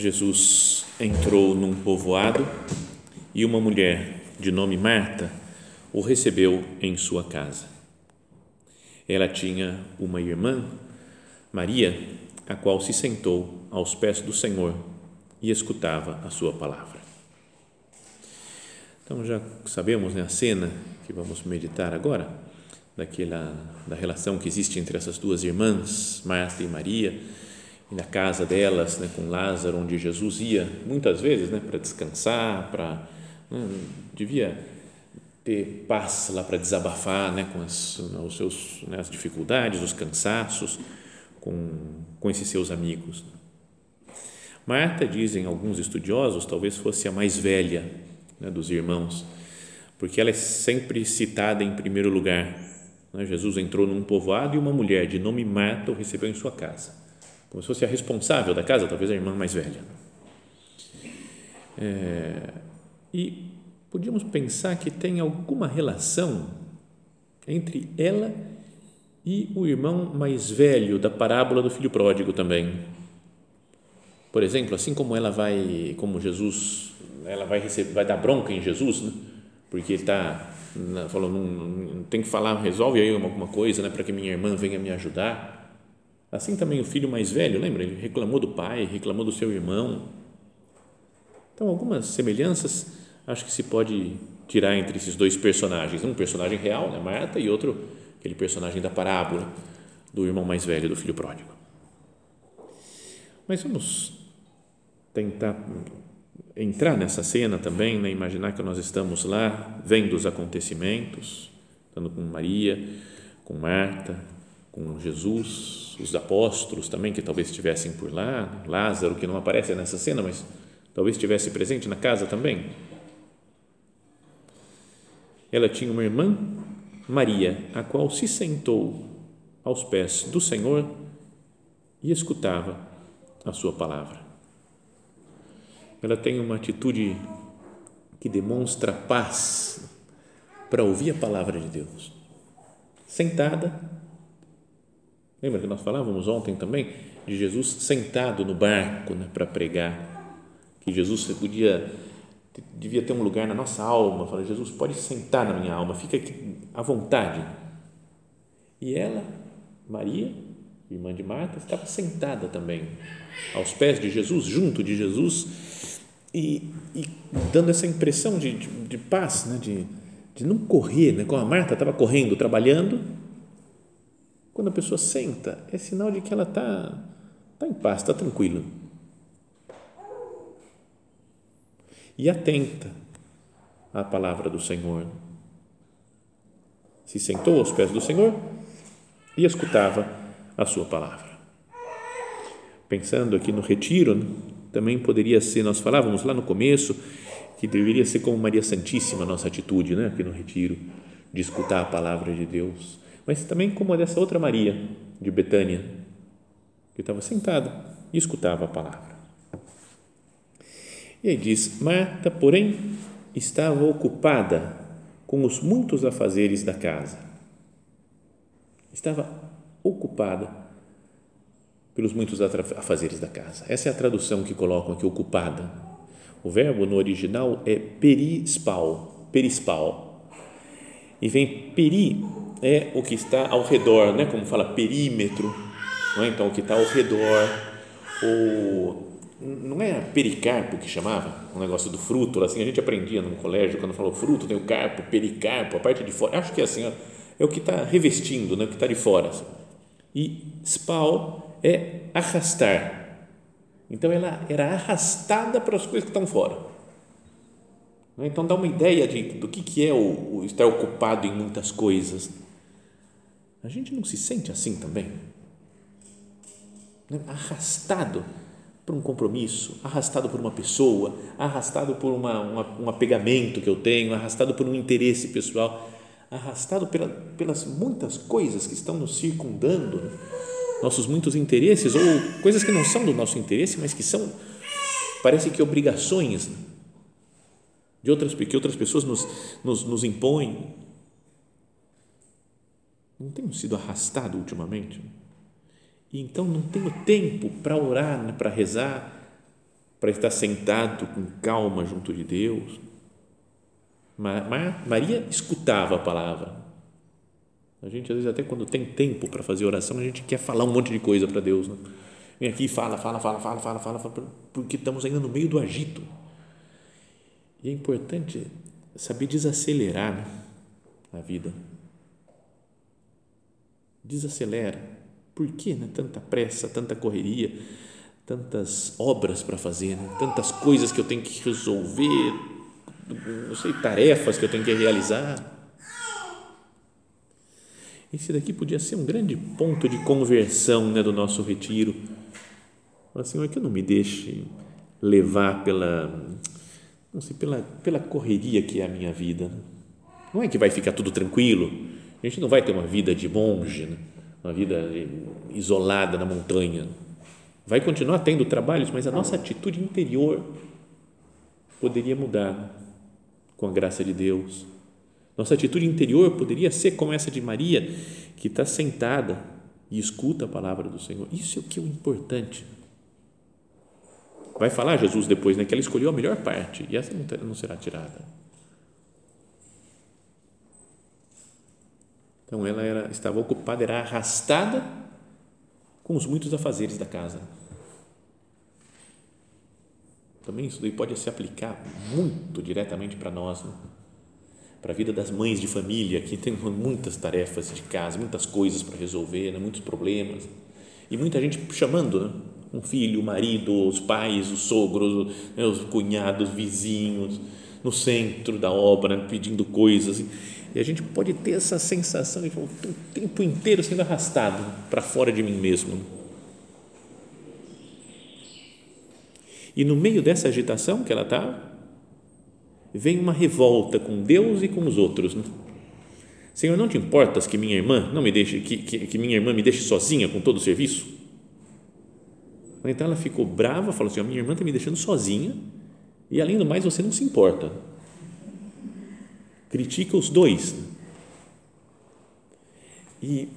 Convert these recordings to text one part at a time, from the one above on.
Jesus entrou num povoado e uma mulher de nome Marta o recebeu em sua casa. Ela tinha uma irmã, Maria, a qual se sentou aos pés do Senhor e escutava a sua palavra. Então já sabemos né, a cena que vamos meditar agora, daquela da relação que existe entre essas duas irmãs, Marta e Maria e na casa delas, né, com Lázaro, onde Jesus ia muitas vezes, né, para descansar, para né, devia ter paz lá para desabafar, né, com as, os seus, né, as dificuldades, os cansaços, com, com esses seus amigos. Marta, dizem alguns estudiosos, talvez fosse a mais velha né, dos irmãos, porque ela é sempre citada em primeiro lugar. Né, Jesus entrou num povoado e uma mulher de nome Marta o recebeu em sua casa como se fosse a responsável da casa, talvez a irmã mais velha. É, e podíamos pensar que tem alguma relação entre ela e o irmão mais velho da parábola do filho pródigo também. Por exemplo, assim como ela vai, como Jesus, ela vai receber, vai dar bronca em Jesus, né? porque ele está falou não, não, tem que falar, resolve aí alguma coisa, né, para que minha irmã venha me ajudar. Assim também o filho mais velho, lembra? Ele reclamou do pai, reclamou do seu irmão. Então, algumas semelhanças acho que se pode tirar entre esses dois personagens. Um personagem real, né, Marta, e outro, aquele personagem da parábola do irmão mais velho do filho pródigo. Mas vamos tentar entrar nessa cena também, né? imaginar que nós estamos lá, vendo os acontecimentos, estando com Maria, com Marta, com Jesus, os apóstolos também, que talvez estivessem por lá, Lázaro, que não aparece nessa cena, mas talvez estivesse presente na casa também. Ela tinha uma irmã, Maria, a qual se sentou aos pés do Senhor e escutava a sua palavra. Ela tem uma atitude que demonstra paz para ouvir a palavra de Deus. Sentada, Lembra que nós falávamos ontem também de Jesus sentado no barco né, para pregar? Que Jesus podia, devia ter um lugar na nossa alma. Fala, Jesus, pode sentar na minha alma, fica aqui à vontade. E ela, Maria, irmã de Marta, estava sentada também aos pés de Jesus, junto de Jesus, e, e dando essa impressão de, de, de paz, né, de, de não correr, né, como a Marta estava correndo, trabalhando quando a pessoa senta, é sinal de que ela está tá em paz, está tranquila. E atenta à palavra do Senhor. Se sentou aos pés do Senhor e escutava a sua palavra. Pensando aqui no retiro, também poderia ser, nós falávamos lá no começo, que deveria ser como Maria Santíssima a nossa atitude, né, aqui no retiro, de escutar a palavra de Deus mas também como a dessa outra Maria de Betânia, que estava sentada e escutava a palavra. E aí diz: Marta, porém, estava ocupada com os muitos afazeres da casa. Estava ocupada pelos muitos afazeres da casa. Essa é a tradução que colocam aqui, ocupada. O verbo no original é perispal, perispal. E vem peri é o que está ao redor, né? como fala perímetro, não é? então o que está ao redor, o, não é pericarpo que chamava, o negócio do fruto, assim, a gente aprendia no colégio, quando falou fruto, tem o carpo, pericarpo, a parte de fora, acho que é assim, ó, é o que está revestindo, né? o que está de fora. Assim. E spal é arrastar. Então ela era arrastada para as coisas que estão fora. Então dá uma ideia de, do que, que é o, o estar ocupado em muitas coisas. A gente não se sente assim também? Né? Arrastado por um compromisso, arrastado por uma pessoa, arrastado por uma, uma, um apegamento que eu tenho, arrastado por um interesse pessoal, arrastado pela, pelas muitas coisas que estão nos circundando, né? nossos muitos interesses ou coisas que não são do nosso interesse, mas que são, parece que obrigações né? de outras, que outras pessoas nos, nos, nos impõem não tenho sido arrastado ultimamente. E então não tenho tempo para orar, né, para rezar, para estar sentado com calma junto de Deus. Maria escutava a palavra. A gente, às vezes, até quando tem tempo para fazer oração, a gente quer falar um monte de coisa para Deus. Né? Vem aqui, fala, fala, fala, fala, fala, fala, fala, porque estamos ainda no meio do agito. E é importante saber desacelerar né, a vida desacelera. Por que né? tanta pressa, tanta correria, tantas obras para fazer, né? tantas coisas que eu tenho que resolver, não sei, tarefas que eu tenho que realizar? Esse daqui podia ser um grande ponto de conversão né, do nosso retiro. Fala, Senhor, que eu não me deixe levar pela, não sei, pela, pela correria que é a minha vida. Não é que vai ficar tudo tranquilo, a gente não vai ter uma vida de monge, né? uma vida isolada na montanha. Vai continuar tendo trabalhos, mas a nossa atitude interior poderia mudar com a graça de Deus. Nossa atitude interior poderia ser como essa de Maria, que está sentada e escuta a palavra do Senhor. Isso é o que é o importante. Vai falar Jesus depois, né, que ela escolheu a melhor parte e essa não será tirada. Então ela era, estava ocupada, era arrastada com os muitos afazeres da casa. Também isso daí pode se aplicar muito diretamente para nós, né? para a vida das mães de família que tem muitas tarefas de casa, muitas coisas para resolver, né? muitos problemas e muita gente chamando, né? um filho, o marido, os pais, os sogros, né? os cunhados, vizinhos, no centro da obra, pedindo coisas. E a gente pode ter essa sensação de o tempo inteiro sendo arrastado para fora de mim mesmo. E no meio dessa agitação que ela está, vem uma revolta com Deus e com os outros. Né? Senhor, não te importas que minha irmã não me deixe, que, que, que minha irmã me deixe sozinha com todo o serviço? Então ela ficou brava, falou assim: minha irmã está me deixando sozinha e além do mais você não se importa critica os dois. E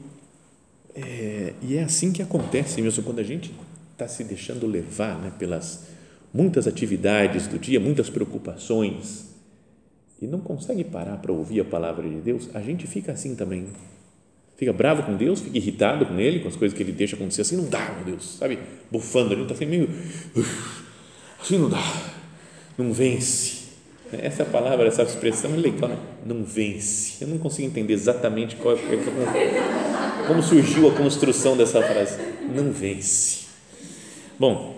é, e é assim que acontece mesmo, quando a gente está se deixando levar né, pelas muitas atividades do dia, muitas preocupações, e não consegue parar para ouvir a palavra de Deus, a gente fica assim também. Fica bravo com Deus, fica irritado com Ele, com as coisas que Ele deixa acontecer. Assim não dá, meu Deus, sabe? Bufando, a gente está assim meio. Assim não dá, não vence essa palavra, essa expressão é legal, né? não vence. Eu não consigo entender exatamente qual, como, como surgiu a construção dessa frase. Não vence. Bom,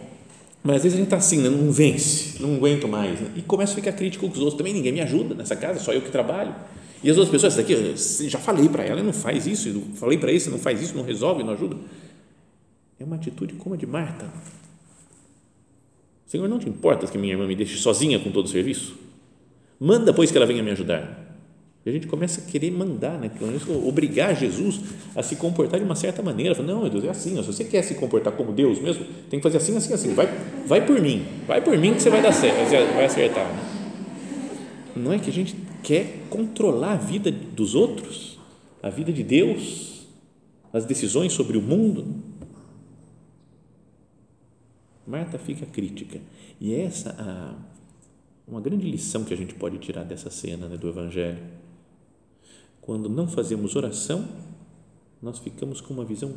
mas às vezes a gente está assim, né? não vence, não aguento mais. Né? E começa a ficar crítico com os outros. Também ninguém me ajuda nessa casa, só eu que trabalho. E as outras pessoas, essa daqui, já falei para ela, não faz isso, falei para esse, não faz isso, não resolve, não ajuda. É uma atitude como a de Marta. Senhor, não te importa que minha irmã me deixe sozinha com todo o serviço? Manda, pois, que ela venha me ajudar. E a gente começa a querer mandar, né? obrigar Jesus a se comportar de uma certa maneira. Não, meu Deus, é assim. Se você quer se comportar como Deus mesmo, tem que fazer assim, assim, assim. Vai, vai por mim. Vai por mim que você vai dar certo, vai acertar. Não é que a gente quer controlar a vida dos outros, a vida de Deus, as decisões sobre o mundo. Marta fica crítica. E essa a uma grande lição que a gente pode tirar dessa cena né, do Evangelho. quando não fazemos oração, nós ficamos com uma visão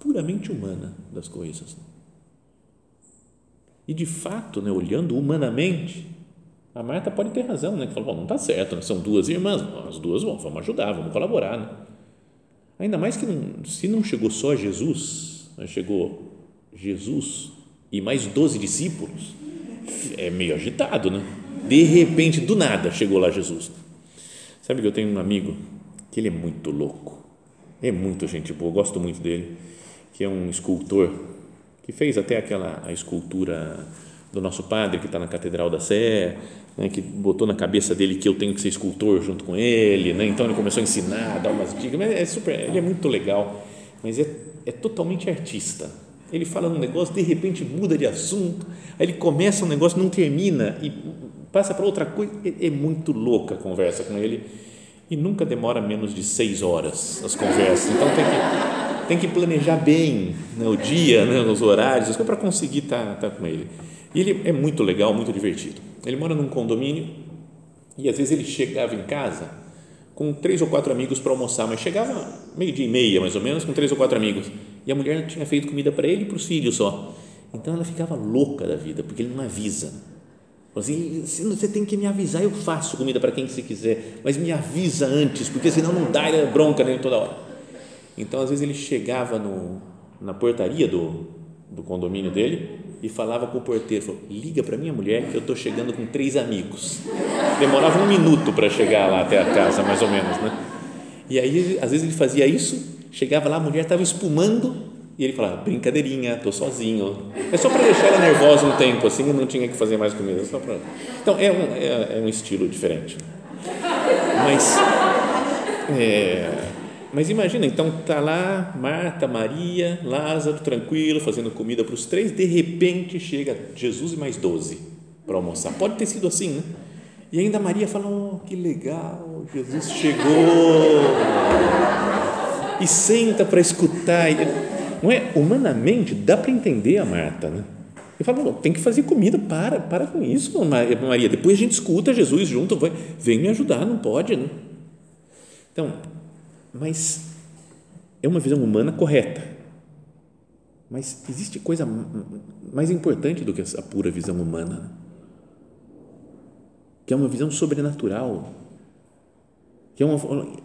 puramente humana das coisas. E de fato, né, olhando humanamente, a Marta pode ter razão, né? Que fala, não está certo, né? são duas irmãs, as duas vão, vamos ajudar, vamos colaborar, né? Ainda mais que não, se não chegou só Jesus, chegou Jesus e mais doze discípulos, é meio agitado, né? De repente, do nada, chegou lá Jesus. Sabe que eu tenho um amigo que ele é muito louco, é muito gente boa, gosto muito dele, que é um escultor que fez até aquela a escultura do nosso padre que está na Catedral da Sé, né, que botou na cabeça dele que eu tenho que ser escultor junto com ele, né, então ele começou a ensinar, a dar umas dicas, mas é super, ele é muito legal, mas é, é totalmente artista. Ele fala um negócio, de repente muda de assunto, aí ele começa um negócio, não termina e passa para outra coisa, é, é muito louca a conversa com ele e nunca demora menos de seis horas as conversas, então tem que, tem que planejar bem né, o dia, né, os horários, para conseguir estar tá, tá com ele. E ele é muito legal, muito divertido. Ele mora num condomínio e às vezes ele chegava em casa com três ou quatro amigos para almoçar, mas chegava meio dia e meia mais ou menos com três ou quatro amigos e a mulher tinha feito comida para ele e para os filhos só. Então ela ficava louca da vida porque ele não avisa. Assim, você tem que me avisar, eu faço comida para quem você quiser, mas me avisa antes, porque senão não dá é bronca nele toda hora. Então, às vezes, ele chegava no, na portaria do, do condomínio dele e falava com o porteiro, falou, liga para minha mulher que eu estou chegando com três amigos. Demorava um minuto para chegar lá até a casa, mais ou menos, né? E aí, às vezes ele fazia isso, chegava lá, a mulher estava espumando e ele falava, brincadeirinha, estou sozinho. É só para deixar ela nervosa um tempo, assim, e não tinha que fazer mais comida. Só pra... Então, é um, é, é um estilo diferente. Mas, é, mas imagina, então tá lá Marta, Maria, Lázaro, tranquilo, fazendo comida para os três, de repente chega Jesus e mais doze para almoçar. Pode ter sido assim, né? E ainda Maria fala: oh, que legal, Jesus chegou. E senta para escutar. Não é? Humanamente, dá para entender a Marta, né? E fala: tem que fazer comida, para, para com isso, Maria. Depois a gente escuta Jesus junto, vai, vem me ajudar, não pode, né? Então, mas é uma visão humana correta. Mas existe coisa mais importante do que a pura visão humana, que é uma visão sobrenatural, que é uma,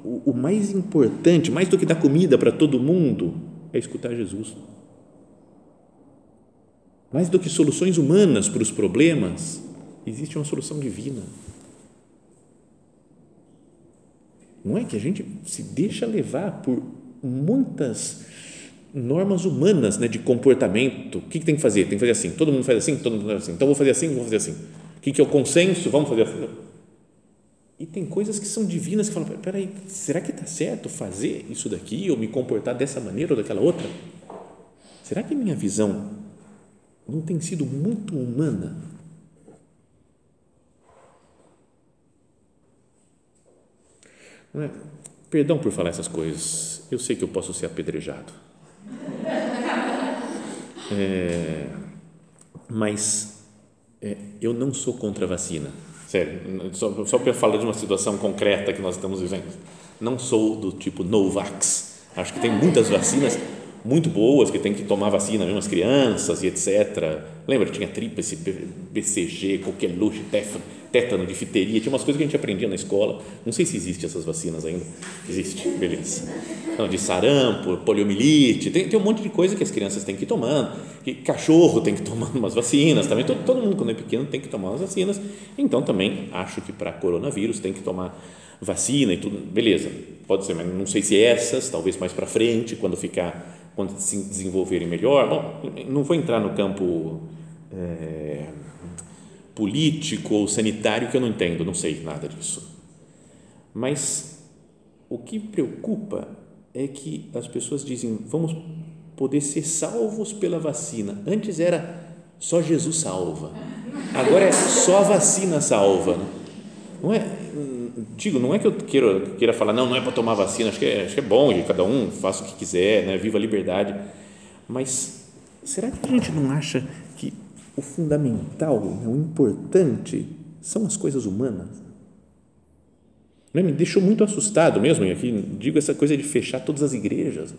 o, o mais importante, mais do que dar comida para todo mundo, é escutar Jesus. Mais do que soluções humanas para os problemas, existe uma solução divina. Não é que a gente se deixa levar por muitas normas humanas né, de comportamento. O que, tem que fazer? Tem que fazer assim. Todo mundo faz assim, todo mundo faz assim. Então vou fazer assim, vou fazer assim. O que, que é o consenso? Vamos fazer assim. E tem coisas que são divinas que falam: peraí, será que está certo fazer isso daqui ou me comportar dessa maneira ou daquela outra? Será que minha visão não tem sido muito humana? É? Perdão por falar essas coisas. Eu sei que eu posso ser apedrejado. É, mas é, eu não sou contra a vacina. Sério, só, só para falar de uma situação concreta que nós estamos vivendo. Não sou do tipo Novax. Acho que tem muitas vacinas muito boas que tem que tomar vacina mesmo as crianças e etc. Lembra, tinha tríplice, BCG, coqueluche, tétano, difteria, tinha umas coisas que a gente aprendia na escola. Não sei se existe essas vacinas ainda. Existe, beleza. Não, de sarampo, poliomielite, tem, tem um monte de coisa que as crianças têm que ir tomando. Que cachorro tem que tomar umas vacinas também. Todo, todo mundo, quando é pequeno, tem que tomar umas vacinas. Então, também acho que para coronavírus tem que tomar vacina e tudo. Beleza, pode ser, mas não sei se essas, talvez mais para frente, quando ficar quando se desenvolverem melhor. Bom, não vou entrar no campo é, político ou sanitário que eu não entendo, não sei nada disso. Mas o que preocupa é que as pessoas dizem vamos poder ser salvos pela vacina. Antes era só Jesus salva, agora é só a vacina salva. Não é? digo, não é que eu queira, queira falar, não, não é para tomar vacina, acho que, é, acho que é bom, cada um faça o que quiser, né, viva a liberdade, mas será que a gente não acha o fundamental, né, o importante, são as coisas humanas? Né? Me deixou muito assustado mesmo, e aqui digo essa coisa de fechar todas as igrejas.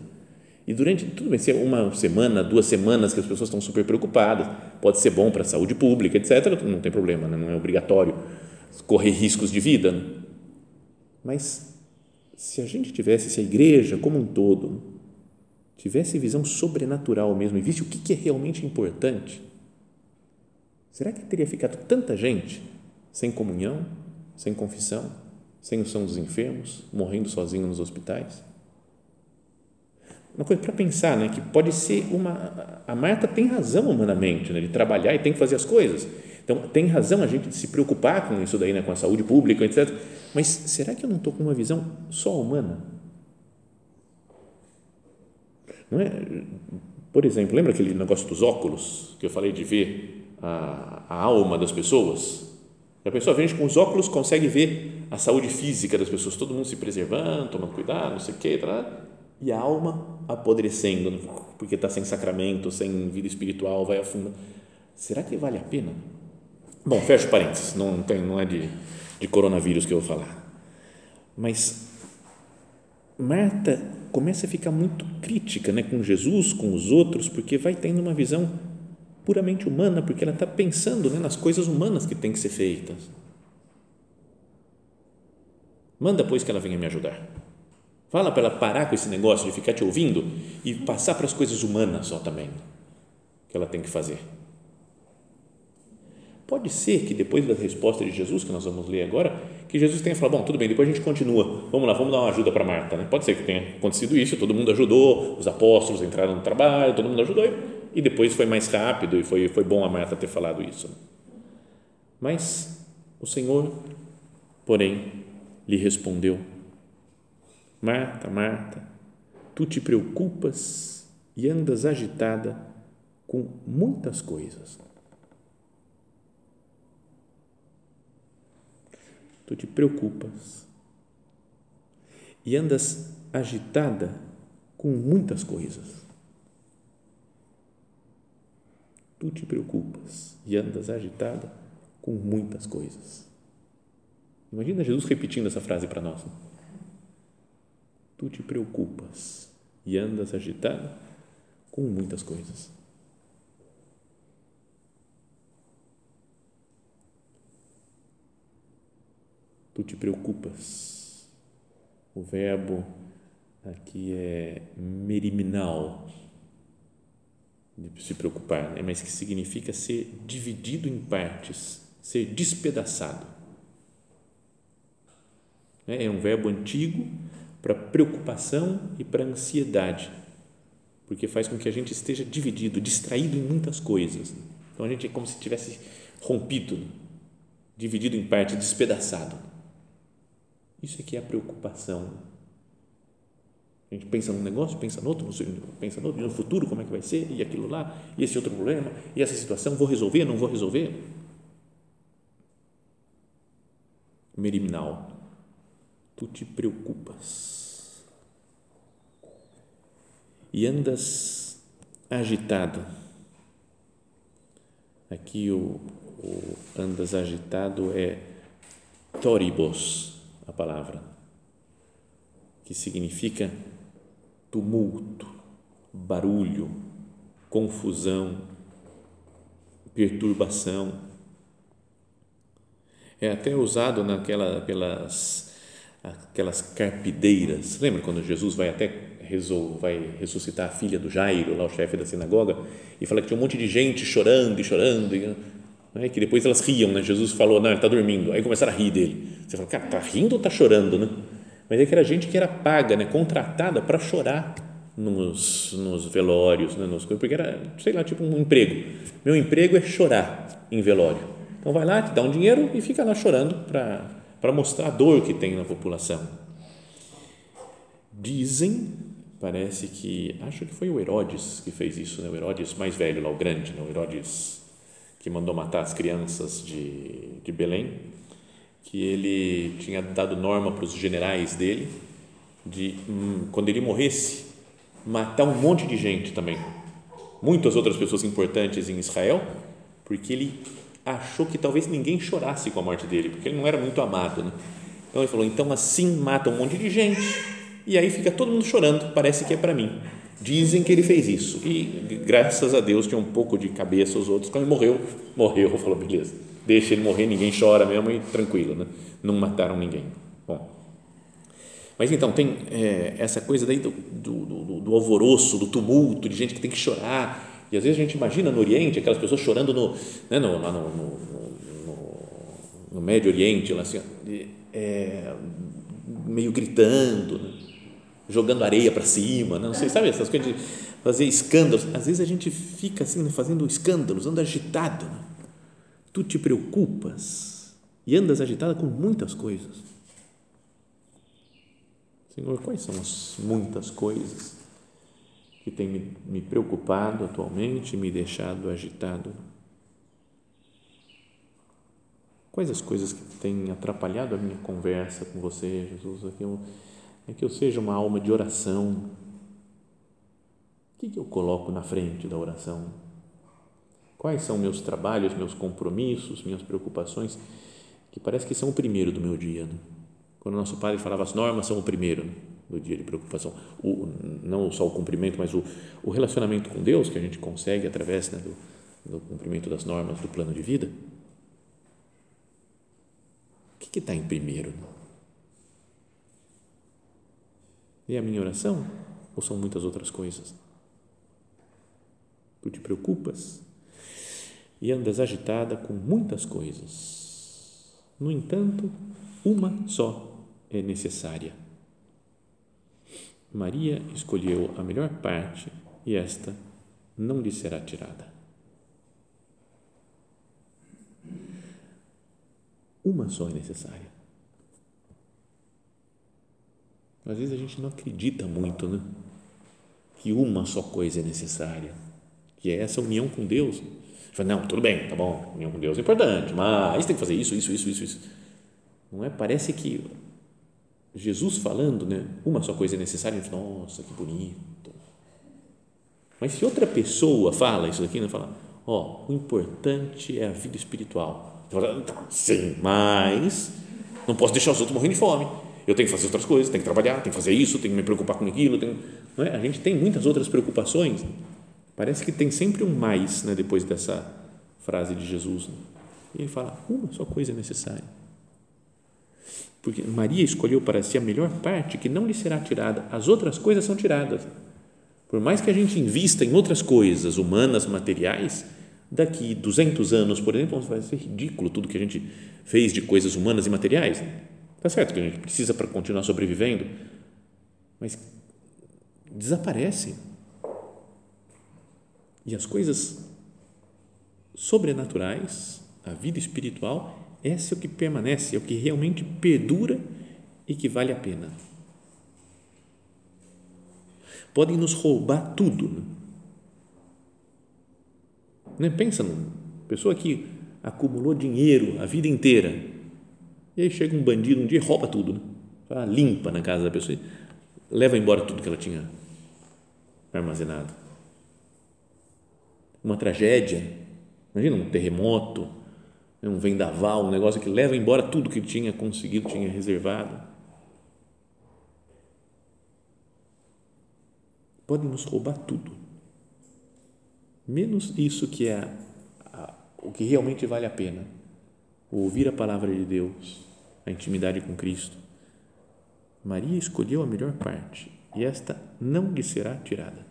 E durante, tudo bem, se é uma semana, duas semanas que as pessoas estão super preocupadas, pode ser bom para a saúde pública, etc., não tem problema, né? não é obrigatório correr riscos de vida. Mas se a gente tivesse, se a igreja como um todo tivesse visão sobrenatural mesmo e visse o que é realmente importante, será que teria ficado tanta gente sem comunhão, sem confissão, sem o São dos Enfermos, morrendo sozinho nos hospitais? uma coisa para pensar, né? Que pode ser uma. A Marta tem razão humanamente, né? De trabalhar e tem que fazer as coisas. Então, tem razão a gente se preocupar com isso daí, né? Com a saúde pública, etc. Mas será que eu não estou com uma visão só humana? Não é? Por exemplo, lembra aquele negócio dos óculos que eu falei de ver a, a alma das pessoas? A pessoa, a gente com os óculos consegue ver a saúde física das pessoas, todo mundo se preservando, tomando cuidado, não sei o quê, tá? e a alma apodrecendo, porque está sem sacramento, sem vida espiritual, vai afundando. Será que vale a pena? Bom, fecho parênteses, não, tem, não é de, de coronavírus que eu vou falar. Mas Marta começa a ficar muito crítica né, com Jesus, com os outros, porque vai tendo uma visão puramente humana, porque ela está pensando né, nas coisas humanas que têm que ser feitas. Manda, pois, que ela venha me ajudar. Fala para ela parar com esse negócio de ficar te ouvindo e passar para as coisas humanas só também que ela tem que fazer. Pode ser que depois da resposta de Jesus, que nós vamos ler agora, que Jesus tenha falado, bom, tudo bem, depois a gente continua, vamos lá, vamos dar uma ajuda para Marta. Né? Pode ser que tenha acontecido isso, todo mundo ajudou, os apóstolos entraram no trabalho, todo mundo ajudou, depois foi mais rápido e foi, foi bom a Marta ter falado isso. Mas o Senhor, porém, lhe respondeu, Marta, Marta, tu te preocupas e andas agitada com muitas coisas. Tu te preocupas e andas agitada com muitas coisas. Tu te preocupas e andas agitada com muitas coisas. Imagina Jesus repetindo essa frase para nós. Né? tu te preocupas e andas agitado com muitas coisas. Tu te preocupas. O verbo aqui é meriminal, de se preocupar, né? mas que significa ser dividido em partes, ser despedaçado. É um verbo antigo para preocupação e para ansiedade, porque faz com que a gente esteja dividido, distraído em muitas coisas. Então a gente é como se tivesse rompido, dividido em partes, despedaçado. Isso é que é a preocupação. A gente pensa num negócio, pensa no outro, pensa no outro, no futuro como é que vai ser, e aquilo lá, e esse outro problema, e essa situação, vou resolver, não vou resolver? Meriminal tu te preocupas e andas agitado. Aqui o, o andas agitado é toribos, a palavra, que significa tumulto, barulho, confusão, perturbação. É até usado naquela, pelas aquelas carpideiras. Lembra quando Jesus vai até vai ressuscitar a filha do Jairo, lá o chefe da sinagoga, e fala que tinha um monte de gente chorando e chorando, e, né, que depois elas riam, né? Jesus falou, não, ele está dormindo. Aí começaram a rir dele. Você fala, cara, está rindo ou está chorando, né? Mas é que era gente que era paga, né? contratada para chorar nos, nos velórios, né? nos, porque era, sei lá, tipo um emprego. Meu emprego é chorar em velório. Então vai lá, te dá um dinheiro e fica lá chorando para mostrar a dor que tem na população. Dizem, parece que, acho que foi o Herodes que fez isso, né? o Herodes mais velho, lá o grande, né? o Herodes que mandou matar as crianças de, de Belém, que ele tinha dado norma para os generais dele de, hum, quando ele morresse, matar um monte de gente também, muitas outras pessoas importantes em Israel, porque ele achou que talvez ninguém chorasse com a morte dele, porque ele não era muito amado. Né? Então ele falou: então assim mata um monte de gente e aí fica todo mundo chorando, parece que é para mim. Dizem que ele fez isso e graças a Deus tinha um pouco de cabeça os outros. Quando ele morreu, morreu. Falou: beleza, deixa ele morrer, ninguém chora mesmo e tranquilo, né? não mataram ninguém. Bom, mas então tem é, essa coisa daí do, do, do, do, alvoroço, do tumulto, de gente que tem que chorar. E às vezes a gente imagina no Oriente aquelas pessoas chorando no, né, no, no, no, no Médio Oriente, lá assim, é, meio gritando, né? jogando areia para cima, né? não sei, sabe essas coisas de fazer escândalos. Às vezes a gente fica assim, né, fazendo escândalos, anda agitado. Né? Tu te preocupas e andas agitada com muitas coisas Senhor, quais são as muitas coisas que têm me, preocupado atualmente me deixado agitado? Quais as coisas que têm atrapalhado a minha conversa com você, Jesus? É que eu, é que eu seja uma alma de oração. O que, que eu coloco na frente da oração? Quais são meus trabalhos, meus compromissos, minhas preocupações, que parece que são o primeiro do meu dia? Né? Quando nosso padre falava as normas são o primeiro né, do dia de preocupação, o, não só o cumprimento, mas o, o relacionamento com Deus que a gente consegue através né, do, do cumprimento das normas do plano de vida. O que está em primeiro? É a minha oração ou são muitas outras coisas? Tu te preocupas e andas agitada com muitas coisas. No entanto, uma só é necessária. Maria escolheu a melhor parte e esta não lhe será tirada. Uma só é necessária. Às vezes a gente não acredita muito, né? Que uma só coisa é necessária, que é essa união com Deus. Fala, não, tudo bem, tá bom, união com Deus é importante, mas tem que fazer isso, isso, isso, isso, isso. Não é? Parece que Jesus falando, né? Uma só coisa é necessária, a gente nossa, que bonito. Mas se outra pessoa fala isso daqui, não né, fala, ó, oh, o importante é a vida espiritual. Fala, Sim, mas não posso deixar os outros morrendo de fome. Eu tenho que fazer outras coisas, tenho que trabalhar, tenho que fazer isso, tenho que me preocupar com aquilo. Tenho, não é? A gente tem muitas outras preocupações. Parece que tem sempre um mais né, depois dessa frase de Jesus. Né? E ele fala: uma só coisa é necessária porque Maria escolheu para si a melhor parte que não lhe será tirada, as outras coisas são tiradas. Por mais que a gente invista em outras coisas humanas, materiais, daqui 200 anos, por exemplo, vai ser ridículo tudo que a gente fez de coisas humanas e materiais. Tá certo que a gente precisa para continuar sobrevivendo, mas desaparecem. E as coisas sobrenaturais, a vida espiritual, esse é o que permanece, é o que realmente perdura e que vale a pena. Podem nos roubar tudo. Né? Pensa numa pessoa que acumulou dinheiro a vida inteira e aí chega um bandido um dia e rouba tudo, né? limpa na casa da pessoa, leva embora tudo que ela tinha armazenado. Uma tragédia, imagina um terremoto, um vendaval, um negócio que leva embora tudo que tinha conseguido, tinha reservado. Podem nos roubar tudo, menos isso que é o que realmente vale a pena: ouvir a palavra de Deus, a intimidade com Cristo. Maria escolheu a melhor parte e esta não lhe será tirada.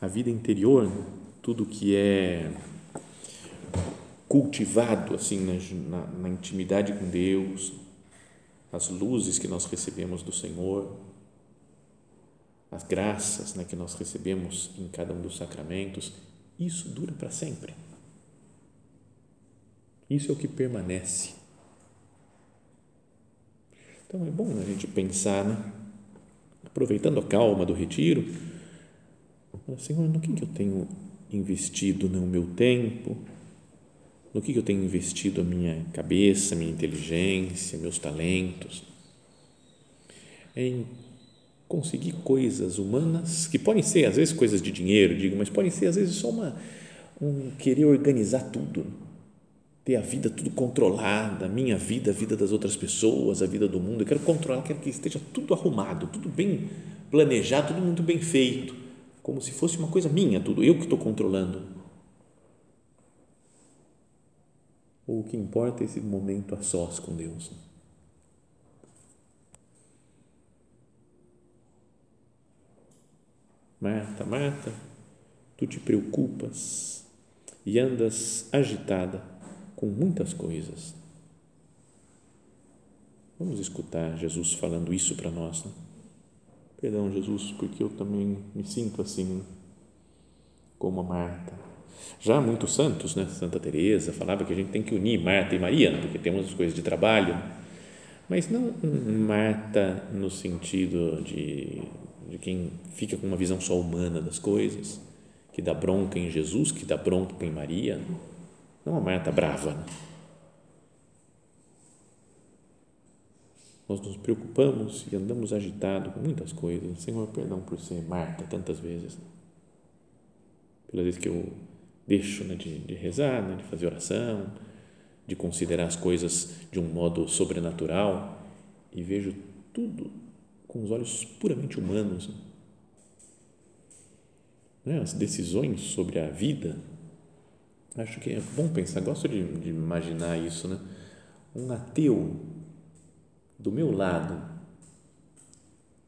A vida interior tudo que é cultivado assim na, na, intimidade com Deus, as luzes que nós recebemos do Senhor, as graças né, que nós recebemos em cada um dos sacramentos, isso dura para sempre. Isso é o que permanece. Então é bom a gente pensar, né? aproveitando a calma do retiro, Senhor, no que, que eu tenho investido no meu tempo, no que eu tenho investido a minha cabeça, minha inteligência, meus talentos, em conseguir coisas humanas que podem ser às vezes coisas de dinheiro, digo, mas podem ser às vezes só uma um querer organizar tudo, ter a vida tudo controlada, a minha vida, a vida das outras pessoas, a vida do mundo. Eu quero controlar, quero que esteja tudo arrumado, tudo bem planejado, tudo muito bem feito, como se fosse uma coisa minha, tudo eu que estou controlando. Ou o que importa é esse momento a sós com Deus. Marta, Marta, tu te preocupas e andas agitada com muitas coisas. Vamos escutar Jesus falando isso para nós. Né? Perdão, Jesus, porque eu também me sinto assim, como a Marta. Já muitos santos, né? Santa Teresa falava que a gente tem que unir Marta e Maria, né? porque temos as coisas de trabalho, mas não Marta no sentido de, de quem fica com uma visão só humana das coisas, que dá bronca em Jesus, que dá bronca em Maria, não a Marta brava. Né? Nós nos preocupamos e andamos agitados com muitas coisas. Senhor, perdão por ser Marta tantas vezes. Pelas vezes que eu deixo né, de, de rezar, né, de fazer oração, de considerar as coisas de um modo sobrenatural e vejo tudo com os olhos puramente humanos. Né? As decisões sobre a vida Acho que é bom pensar, gosto de, de imaginar isso, né? Um ateu do meu lado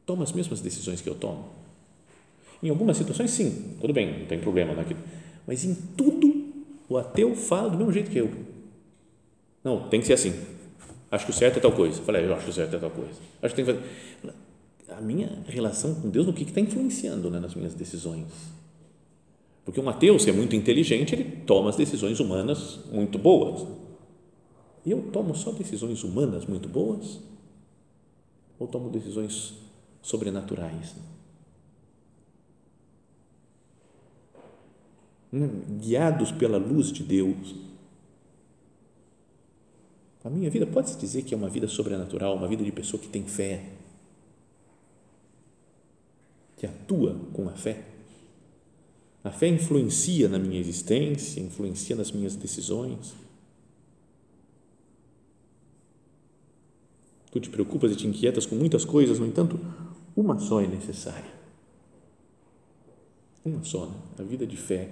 toma as mesmas decisões que eu tomo. Em algumas situações, sim, tudo bem, não tem problema naquilo. Mas em tudo, o ateu fala do mesmo jeito que eu. Não, tem que ser assim. Acho que o certo é tal coisa. Falei, eu acho que o certo é tal coisa. Acho que tem que fazer. A minha relação com Deus, no que está influenciando né, nas minhas decisões? Porque um ateu, se é muito inteligente, ele toma as decisões humanas muito boas. E eu tomo só decisões humanas muito boas? Ou tomo decisões sobrenaturais? Hum, guiados pela luz de Deus. A minha vida pode-se dizer que é uma vida sobrenatural, uma vida de pessoa que tem fé, que atua com a fé. A fé influencia na minha existência, influencia nas minhas decisões. Tu te preocupas e te inquietas com muitas coisas, no entanto, uma só é necessária. Uma só, né? a vida de fé,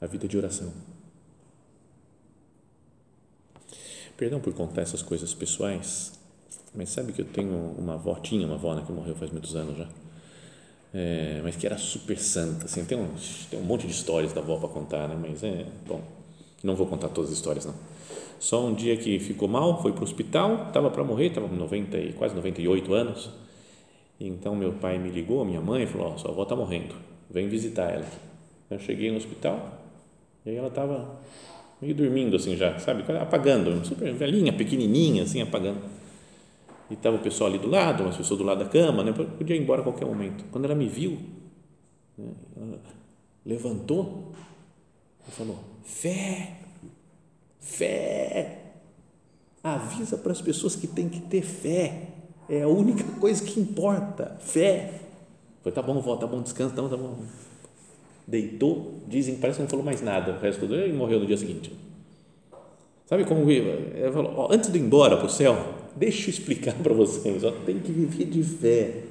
a vida de oração. Perdão por contar essas coisas pessoais, mas sabe que eu tenho uma avó, tinha uma avó né, que morreu faz muitos anos já é, mas que era super santa. Assim, tem, um, tem um monte de histórias da avó para contar, né? mas é bom. Não vou contar todas as histórias, não. Só um dia que ficou mal, foi para o hospital, estava para morrer, estava com 90 e quase 98 anos. Então meu pai me ligou, minha mãe falou: oh, sua avó está morrendo, vem visitar ela. Eu cheguei no hospital e aí ela estava meio dormindo assim já, sabe, apagando, super velhinha, pequenininha assim, apagando e estava o pessoal ali do lado, umas pessoas do lado da cama, né? podia ir embora a qualquer momento. Quando ela me viu, né? ela levantou e falou: fé, fé. Avisa para as pessoas que tem que ter fé. É a única coisa que importa. Fé. Foi, tá bom, vó, tá bom, descansa, tá bom, tá bom. Deitou, dizem, parece que não falou mais nada. O resto do dia e morreu no dia seguinte. Sabe como ela falou, ó, antes de ir embora para o céu, deixa eu explicar para vocês, ó, tem que viver de fé,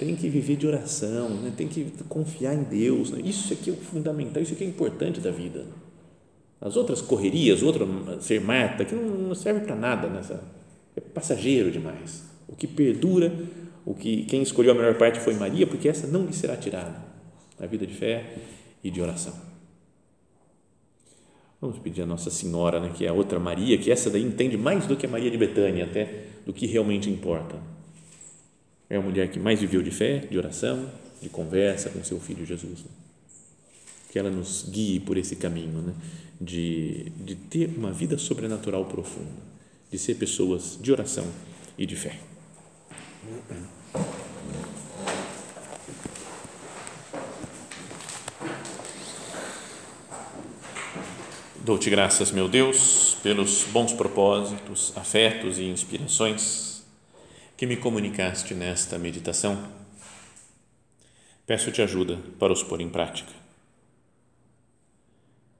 tem que viver de oração, né? tem que confiar em Deus, né? isso aqui é o fundamental, isso aqui é importante da vida. As outras correrias, outro ser mata, que não serve para nada nessa, é passageiro demais. O que perdura, o que quem escolheu a melhor parte foi Maria, porque essa não lhe será tirada. A vida de fé e de oração. Vamos pedir a Nossa Senhora, né, que é a outra Maria, que essa daí entende mais do que a Maria de Betânia, até do que realmente importa. É a mulher que mais viveu de fé, de oração, de conversa com seu filho Jesus. Que ela nos guie por esse caminho, né? de, de ter uma vida sobrenatural profunda, de ser pessoas de oração e de fé. Dou-te graças, meu Deus, pelos bons propósitos, afetos e inspirações que me comunicaste nesta meditação. Peço-te ajuda para os pôr em prática.